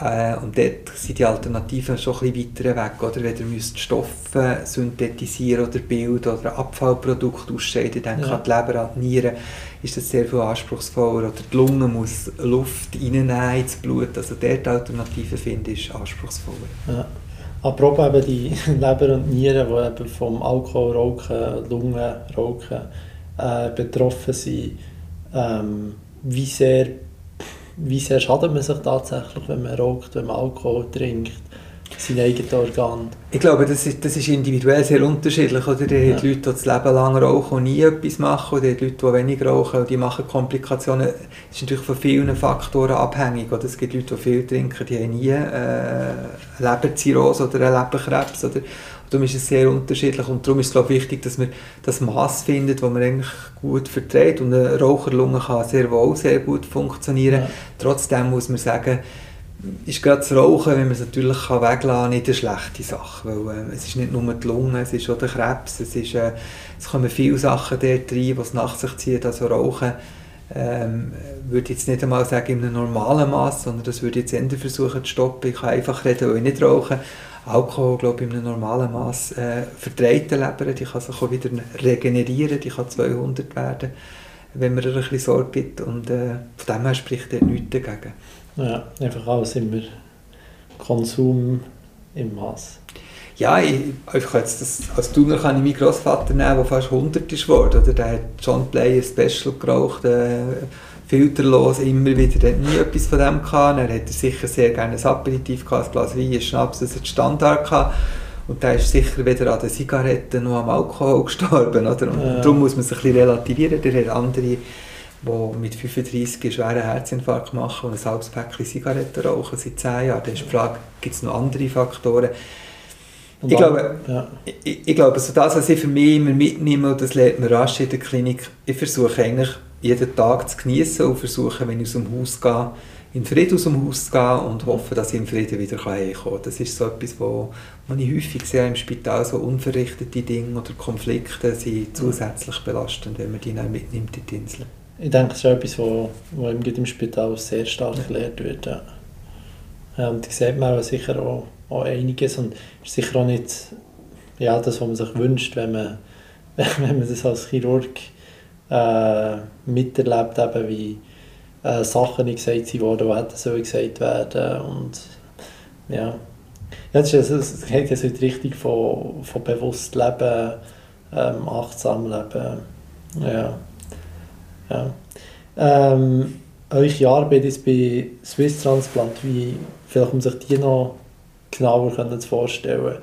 Äh, und dort sind die Alternativen schon ein bisschen weiter weg. Oder? Wenn ihr Stoffe synthetisieren oder bilden oder Abfallprodukte ausscheiden, dann ja. kann die Leber an die Nieren, ist das sehr viel anspruchsvoller. Oder die Lunge muss Luft reinnehmen ins Blut. Also dort Alternativen finde ich anspruchsvoller. Ja. Apropos eben die [LAUGHS] Leber und Nieren, die eben vom Alkoholrauchen, Lungenrauchen äh, betroffen sind, ähm, wie sehr wie sehr schadet man sich tatsächlich, wenn man raucht, wenn man Alkohol trinkt? sein eigenes Organ? Ich glaube, das ist, das ist individuell sehr unterschiedlich. Oder? Die ja. Leute, die das Leben lang rauchen und nie etwas machen, oder die Leute, die wenig rauchen und die machen Komplikationen. Das ist natürlich von vielen Faktoren abhängig. Oder? Es gibt Leute, die viel trinken, die haben nie äh, Leberzirrhose oder einen Leberkrebs. Oder? Darum ist es sehr unterschiedlich und darum ist es glaube ich, wichtig, dass man das Maß findet, das man eigentlich gut verträgt und eine Raucherlunge kann sehr wohl sehr gut funktionieren. Ja. Trotzdem muss man sagen, ist gerade das Rauchen, wenn man es natürlich kann weglassen kann, nicht eine schlechte Sache, weil äh, es ist nicht nur die Lunge, es ist auch der Krebs, es, ist, äh, es kommen viele Sachen dort rein, die es nach sich ziehen, also Rauchen ähm, würde jetzt nicht einmal sagen in einem normalen Maß, sondern das würde ich jetzt eher versuchen zu stoppen. Ich kann einfach reden, weil ich nicht rauche, Alkohol, glaube ich, in einem normalen Maß äh, verträgt die Leber, die kann sich auch wieder regenerieren, die kann 200 werden, wenn man ihr ein bisschen Sorge gibt und äh, von dem her spricht er nichts dagegen. Ja, einfach alles immer Konsum im Maß. Ja, ich, ich jetzt das, als Tuner kann ich meinen Großvater nehmen, der fast 100 ist geworden. Oder der hat John Player Special geraucht, äh, filterlos immer wieder. Er hat nie etwas von dem gehabt. Er hätte sicher sehr gerne ein Aperitif gehabt, ein Glas Wein, ein Schnaps, das hat Standard gehabt. Und der ist sicher weder an den Zigaretten noch am Alkohol [LAUGHS] gestorben. Oder? Und ja. darum muss man sich ein bisschen relativieren. Der hat andere, die mit 35 einen schweren Herzinfarkt machen und ein halbes Päckchen Zigaretten rauchen seit 10 Jahren. Da ist die Frage, gibt es noch andere Faktoren? Ich glaube, ja. ich, ich, glaube, also das, was ich für mich immer mitnehme, und das lernt man rasch in der Klinik, ich versuche eigentlich jeden Tag zu genießen und versuche, wenn ich aus dem Haus gehe, in Frieden aus dem Haus zu gehen und hoffe, dass ich in Frieden wieder heimkommen kann. Das ist so etwas, wo man häufig sehe im Spital, so unverrichtete Dinge oder Konflikte sind zusätzlich belastend, wenn man die dann mitnimmt in die Insel. Ich denke, das ist etwas, wo, wo im Spital sehr stark gelehrt wird. Ja. Und da sieht man sicher auch, auch einiges und ist sicher auch nicht ja, das, was man sich wünscht, wenn man, [LAUGHS] wenn man das als Chirurg äh, miterlebt, eben wie äh, Sachen nicht gesagt wurden, die hätten so gesagt werden und ja. ja das, ist, das geht jetzt in die Richtung von, von bewusst Leben, ähm, achtsam Leben, ja. ja. Ähm, eure Arbeit ist bei Swiss Transplant, wie, vielleicht um sich die noch genauer vorstellen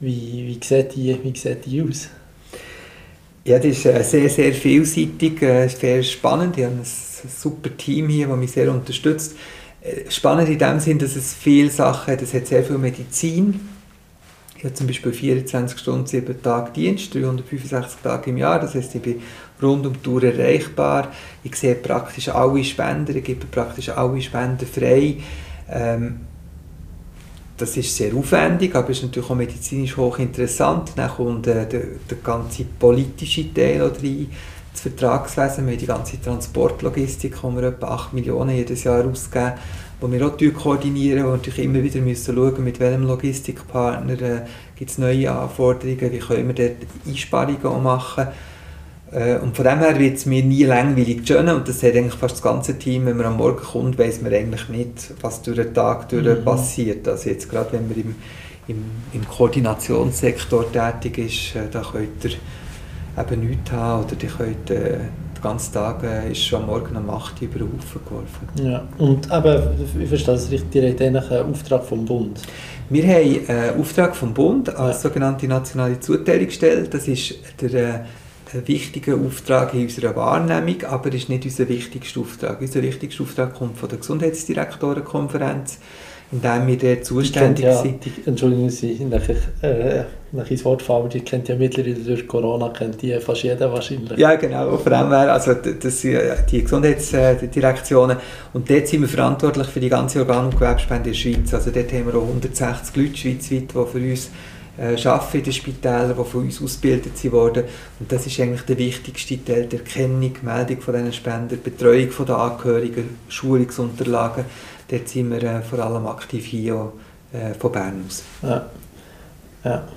wie, wie, sieht die, wie sieht die aus? Ja, das ist äh, sehr, sehr vielseitig, äh, sehr spannend. Ich habe ein super Team hier, das mich sehr unterstützt. Äh, spannend in dem Sinn, dass es viele Sachen hat. Es hat sehr viel Medizin. Ich habe zum Beispiel 24 Stunden, 7 Tage Dienst, 365 Tage im Jahr. Das heißt, ich bin rund um die Tour erreichbar. Ich sehe praktisch alle Spender, ich gebe praktisch alle Spender frei. Ähm, das ist sehr aufwendig, aber ist natürlich auch medizinisch hochinteressant. Dann kommt äh, der, der ganze politische Teil rein. das Vertragswesen, wir die ganze Transportlogistik, wo wir etwa 8 Millionen jedes Jahr ausgeben, wo wir auch koordinieren, wo wir natürlich immer wieder müssen schauen, mit welchem Logistikpartner äh, gibt es neue Anforderungen, wie können wir dort Einsparungen machen. Äh, und von dem her wird es mir nie langweilig journalen und das hat eigentlich fast das ganze Team, wenn man am Morgen kommt, weiß man eigentlich nicht, was durch den Tag durch mhm. passiert. Also jetzt gerade, wenn man im, im, im Koordinationssektor tätig ist, äh, da könnt ihr eben nichts haben oder die könnt äh, den ganzen Tag äh, ist schon am Morgen um 8 Uhr über den Haufen geworfen. Ja, und eben, ich verstehe das richtig, ihr habt eigentlich einen Auftrag vom Bund. Wir haben einen Auftrag vom Bund als ja. sogenannte nationale Zuteilungsstelle. Das ist der äh, ein wichtiger Auftrag in unserer Wahrnehmung, aber ist nicht unser wichtigster Auftrag. Unser wichtigster Auftrag kommt von der Gesundheitsdirektorenkonferenz, in dem wir dort zuständig ja, sind. Die, Entschuldigen Sie, nach, äh, nach ins Wort fallen, die kennt ja mittlerweile durch Corona, kennt die fast jeder wahrscheinlich. Ja, genau, dem her, also das sind die Gesundheitsdirektionen und dort sind wir verantwortlich für die ganze Organ- und Gewerbspende in der Schweiz. Also dort haben wir auch 160 Leute schweizweit, die für uns äh, arbeiten in den Spitälern, die von uns ausgebildet wurden. Und das ist eigentlich der wichtigste Teil, die Erkennung, Meldung von diesen Spendern, Betreuung der Angehörigen, Schulungsunterlagen. Dort sind wir äh, vor allem aktiv hier äh, von Bern aus. Ja. ja.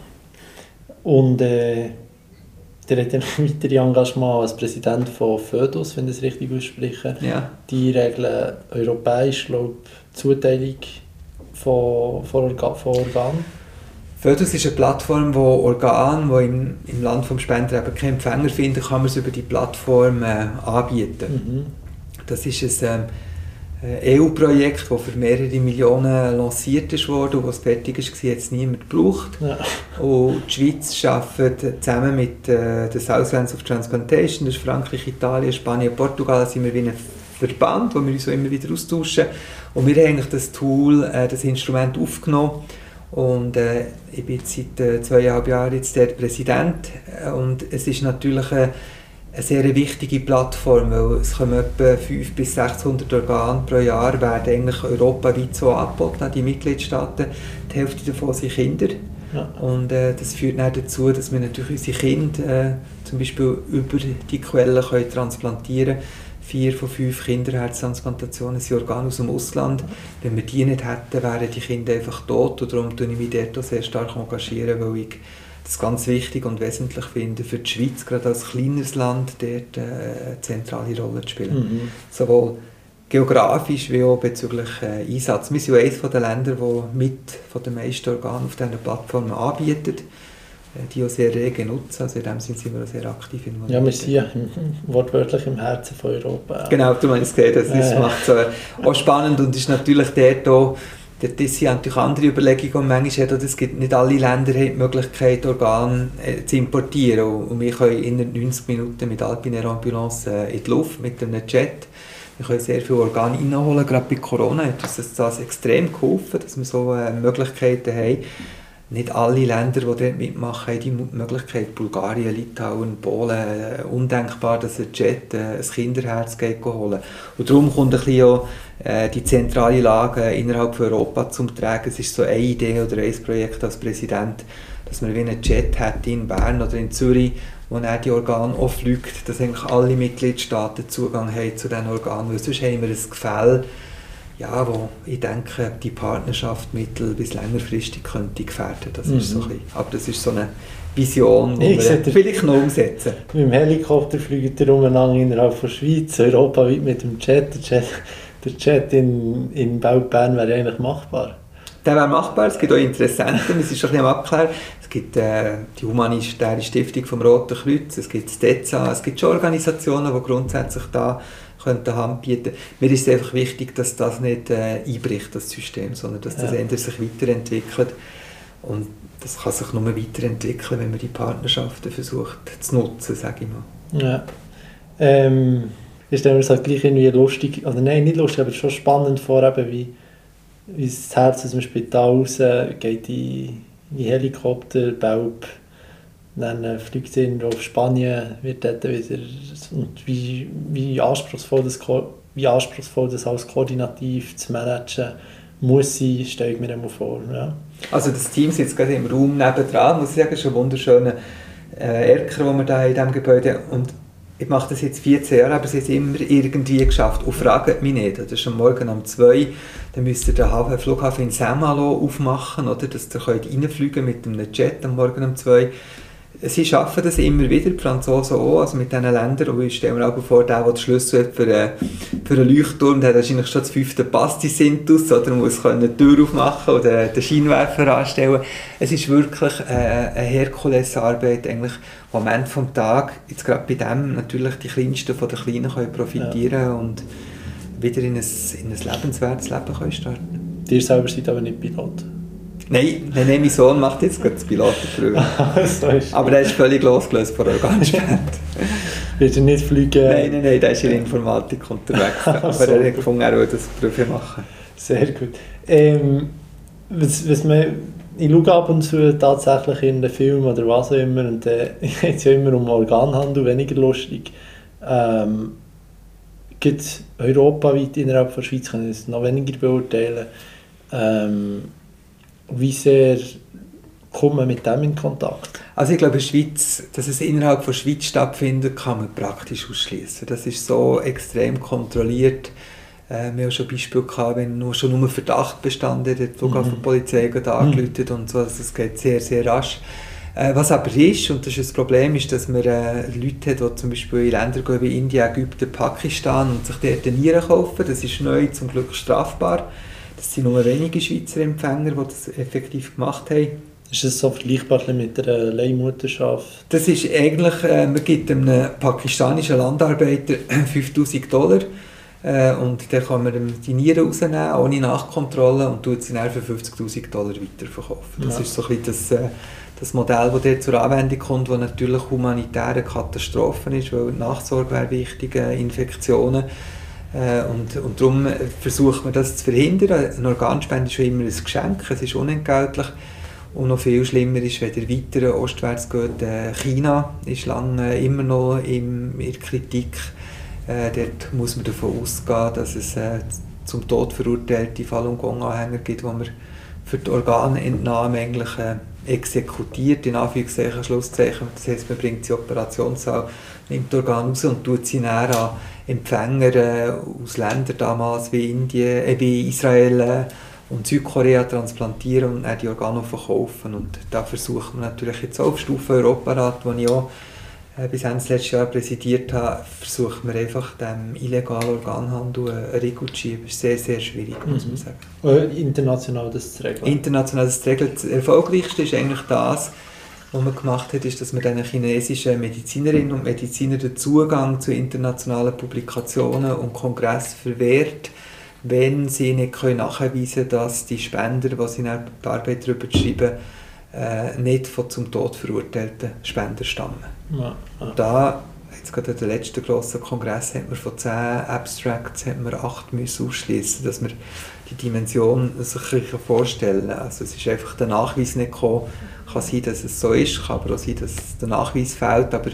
Und äh, der hat ja noch weitere Engagement als Präsident von FÖDUS, wenn ich das richtig ausspreche. Ja. Die regeln europäisch, glaube Zuteilung von, von, Organ, von Organen. Fötus ist eine Plattform, wo Organe, die im, im Land des Spender eben keinen Empfänger finden, kann man es über die Plattform äh, anbieten. Mhm. Das ist ein äh, EU-Projekt, das für mehrere Millionen lanciert ist worden und was fertig ist, war, jetzt niemand gebraucht. Ja. Und die Schweiz arbeitet zusammen mit äh, den Southlands of Transplantation, das ist Frankreich, Italien, Spanien, Portugal, sind wir wie ein Verband, wo wir uns immer wieder austauschen. Und wir haben eigentlich das Tool, äh, das Instrument aufgenommen und äh, ich bin seit äh, zweieinhalb Jahren jetzt der Präsident äh, und es ist natürlich eine, eine sehr wichtige Plattform, weil es kommen etwa 500 bis 600 Organe pro Jahr, werden eigentlich europaweit so angeboten an die Mitgliedstaaten. Die Hälfte davon sind Kinder. Ja. Und äh, das führt dann dazu, dass wir natürlich unsere Kinder äh, zum Beispiel über die Quellen können transplantieren können vier von fünf Kinderherztransplantationen sind Organe aus dem Ausland. Wenn wir die nicht hätten, wären die Kinder einfach tot. Und darum engagiere ich mich dort sehr stark, engagieren, weil ich das ganz wichtig und wesentlich finde, für die Schweiz, gerade als kleines Land, dort äh, eine zentrale Rolle zu spielen. Mhm. Sowohl geografisch wie auch bezüglich äh, Einsatz. Wir sind ja eines der Länder, die mit von den meisten Organen auf diesen Plattformen anbietet die auch sehr rege nutzen. Also in dem Sinne sind wir sehr aktiv involviert. Ja, wir sind ja wortwörtlich im Herzen von Europa. Genau, du meinst es das äh. macht es auch spannend und ist natürlich dort auch Dort sind natürlich andere Überlegungen manchmal hat es gibt nicht alle Länder haben die Möglichkeit, Organe äh, zu importieren und wir können in 90 Minuten mit Alpine Ambulance äh, in die Luft mit einem Jet wir können sehr viele Organe reinholen, gerade bei Corona hat uns das extrem geholfen, dass wir so äh, Möglichkeiten haben nicht alle Länder, die dort mitmachen, haben die Möglichkeit. Bulgarien, Litauen, Polen, äh, undenkbar, dass ein Jet äh, ein Kinderherz geht holen. Und darum kommt ein bisschen auch, äh, die zentrale Lage innerhalb von Europa zum Tragen. Es ist so eine Idee oder ein Projekt als Präsident, dass man wie einen Jet hat in Bern oder in Zürich, wo er die Organe auch fliegt, dass eigentlich alle Mitgliedstaaten Zugang haben zu diesen Organen, weil sonst haben wir ein Gefälle, ja, wo ich denke, die Partnerschaft mittel- bis längerfristig könnte gefährden. Das mhm. ist so mhm. ein aber das ist so eine Vision, die wir vielleicht noch umsetzen. Mit dem Helikopter fliegt er umeinander innerhalb der Schweiz, europaweit mit dem Jet. Der Jet, der Jet in, in Bern wäre eigentlich machbar. Der wäre machbar, es gibt auch Interessenten, es ist schon ein bisschen am Abklären. Es gibt äh, die Humanitäre Stiftung vom Roten Kreuz, es gibt das DEZA, es gibt schon Organisationen, die grundsätzlich da könnte Hand bieten. Mir ist es einfach wichtig, dass das nicht äh, einbricht, das System, sondern dass das ja. sich weiterentwickelt. Und das kann sich nur weiterentwickeln, wenn man die Partnerschaften versucht zu nutzen, sage ich mal. Ja. Ähm, ich stelle mir das halt gleich irgendwie lustig, oder nein, nicht lustig, aber schon spannend vor, eben wie, das Herz aus dem Spital raus geht in, in Helikopter, Baub, dann äh, fliegt sie auf Spanien, wird dort wieder, und wie, wie, anspruchsvoll das, wie anspruchsvoll das alles koordinativ zu managen muss sein, stelle ich mir immer vor. Ja. Also das Team sitzt gerade im Raum nebendran, muss ich sagen, ist ein wunderschöner äh, Erker, den wir da in diesem Gebäude und ich mache das jetzt 14 Jahre, aber sie haben es immer irgendwie geschafft. Und fragt mich nicht. Das ist am Morgen um 2 dann müsst ihr den Hafen, Flughafen in Saint-Malo aufmachen, oder? dass ihr reinfliegen mit einem Jet am Morgen um 2 Sie schaffen das immer wieder, die Franzosen auch, also mit diesen Ländern. Und ich stelle mir auch vor, der, der den Schlüssel hat für, einen, für einen Leuchtturm, der hat wahrscheinlich schon das fünfte Pastis-Sintus, oder muss die Tür aufmachen oder den Scheinwerfer anstellen. Es ist wirklich äh, eine Herkulesarbeit, eigentlich, wo am Ende des Tages, jetzt gerade bei dem, natürlich die Kleinsten von den Kleinen können profitieren ja. und wieder in ein, in ein lebenswertes Leben können starten Dir selber seid aber nicht Pilot? Nein, nein, nein, mein Sohn macht jetzt gerade das Pilotenprüfung. [LAUGHS] Aber der ist völlig losgelöst von Organspende. Willst du nicht fliegen? Nein, nein, nein, der ist in der Informatik unterwegs. [LAUGHS] Aber so. er hat gefunden, er will das Prüfung machen. Sehr gut. Ähm, was, was man, ich schaue ab und zu tatsächlich in den Film oder was auch immer und äh, [LAUGHS] es ja immer um Organhandel, weniger lustig. Ähm, gibt es europaweit innerhalb der Schweiz, kann ich es noch weniger beurteilen. Ähm, wie sehr kommt man mit dem in Kontakt? Also ich glaube, in der Schweiz, dass es innerhalb der Schweiz stattfindet, kann man praktisch ausschließen. Das ist so extrem kontrolliert. Äh, wir haben schon Beispiele gehabt, wenn nur schon nur Verdacht bestand, hat die Flughafenpolizei mhm. angerufen mhm. und so. Also das geht sehr, sehr rasch. Äh, was aber ist, und das ist das Problem, ist, dass man äh, Leute hat, die zum Beispiel in Länder gehen wie Indien, Ägypten, Pakistan und sich dort Nieren kaufen. Das ist neu zum Glück strafbar. Es sind nur wenige Schweizer Empfänger, die das effektiv gemacht haben. Ist das so vergleichbar mit der Leihmutterschaft? Das ist eigentlich, äh, man gibt einem pakistanischen Landarbeiter [CLEARS THROAT] 5000 Dollar äh, und dann kann man die Nieren rausnehmen, ohne Nachkontrolle und tut sie dann für 50'000 Dollar weiterverkaufen. Das ja. ist so ein bisschen das, äh, das Modell, das dort zur Anwendung kommt, das natürlich humanitäre Katastrophen ist, weil Nachsorge wäre wichtig, äh, Infektionen äh, und, und darum versucht man das zu verhindern. Eine Organspende ist schon immer ein Geschenk, es ist unentgeltlich. Und noch viel schlimmer ist, wenn ihr weiter ostwärts geht, äh, China ist lange immer noch in, der Kritik. Äh, dort muss man davon ausgehen, dass es äh, zum Tod verurteilte Falun Gong-Anhänger gibt, wo man für die Organentnahme eigentlich äh, exekutiert, in Anführungszeichen, Schlusszeichen. Das heisst, man bringt sie Operationssaal, nimmt die Organe raus und tut sie näher an Empfänger aus Ländern damals wie Indien, äh, wie Israel äh, und Südkorea transplantieren und dann die Organe verkaufen. Und da versucht man natürlich jetzt auch auf Stufe Europarat, wo ich auch bis Ende letztes Jahr präsidiert habe, versucht man einfach dem illegalen Organhandel einen Riegel zu schieben. Das ist sehr, sehr schwierig, muss man mhm. sagen. Äh, international das zu regeln? International das zu regeln. Das Erfolgreichste ist eigentlich das, was man gemacht hat, ist, dass man den chinesischen Medizinerinnen und Medizinern den Zugang zu internationalen Publikationen und Kongressen verwehrt, wenn sie nicht können nachweisen können, dass die Spender, die sie in die Arbeit darüber schreiben, äh, nicht von zum Tod verurteilten Spender stammen. Ja, ja. Und da, jetzt gerade der letzten grossen Kongress, hat man von zehn Abstracts hat man acht müssen ausschließen, dass man die Dimension sich vorstellen kann. Also es ist einfach der Nachweis nicht gekommen, kann sein, dass es so ist, kann aber auch sein, dass der Nachweis fehlt, aber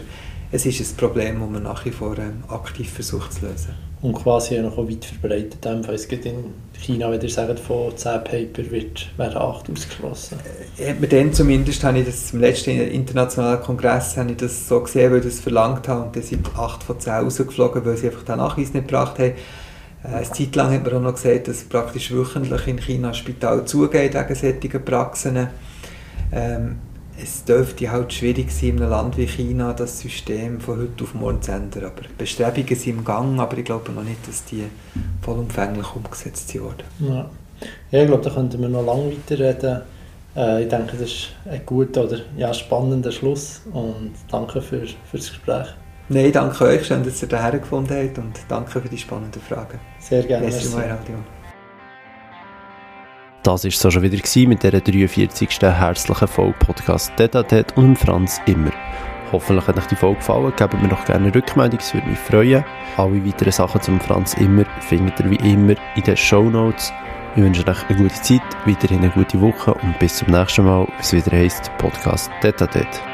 es ist ein Problem, das man nach wie vor ähm, aktiv versucht zu lösen. Und quasi auch noch weit verbreitet. Es gibt in China, wenn ihr sagt, von 10 Paper wird, werden 8 ausgeschlossen. Äh, dann zumindest, habe ich das im letzten internationalen Kongress habe ich das so gesehen, weil ich das verlangt habe und dann sind 8 von 10 rausgeflogen, weil sie einfach den Nachweis nicht gebracht haben. Äh, eine Zeit lang hat man auch noch gesagt, dass praktisch wöchentlich in China ein Spital zugeht wegen solchen Praxen. Ähm, es dürfte halt schwierig sein, in einem Land wie China das System von heute auf morgen zu ändern. Aber Bestrebungen sind im Gang, aber ich glaube noch nicht, dass die vollumfänglich umgesetzt wurden. Ja. ja, ich glaube, da könnten wir noch lange weiterreden. Äh, ich denke, das ist ein guter oder ja, spannender Schluss und danke für, für das Gespräch. Nein, danke euch, schön, dass ihr hierher gefunden habt und danke für die spannenden Fragen. Sehr gerne. Merci. Merci. Das war es so schon wieder mit dieser 43. herzlichen Folge Podcast Detatet und Franz Immer. Hoffentlich hat euch die Folge gefallen. Gebt mir doch gerne eine Rückmeldung, es würde mich freuen. Alle weiteren Sachen zum Franz Immer findet ihr wie immer in den Show Notes. Ich wünsche euch eine gute Zeit, weiterhin eine gute Woche und bis zum nächsten Mal, wenn es wieder heisst Podcast Detatet.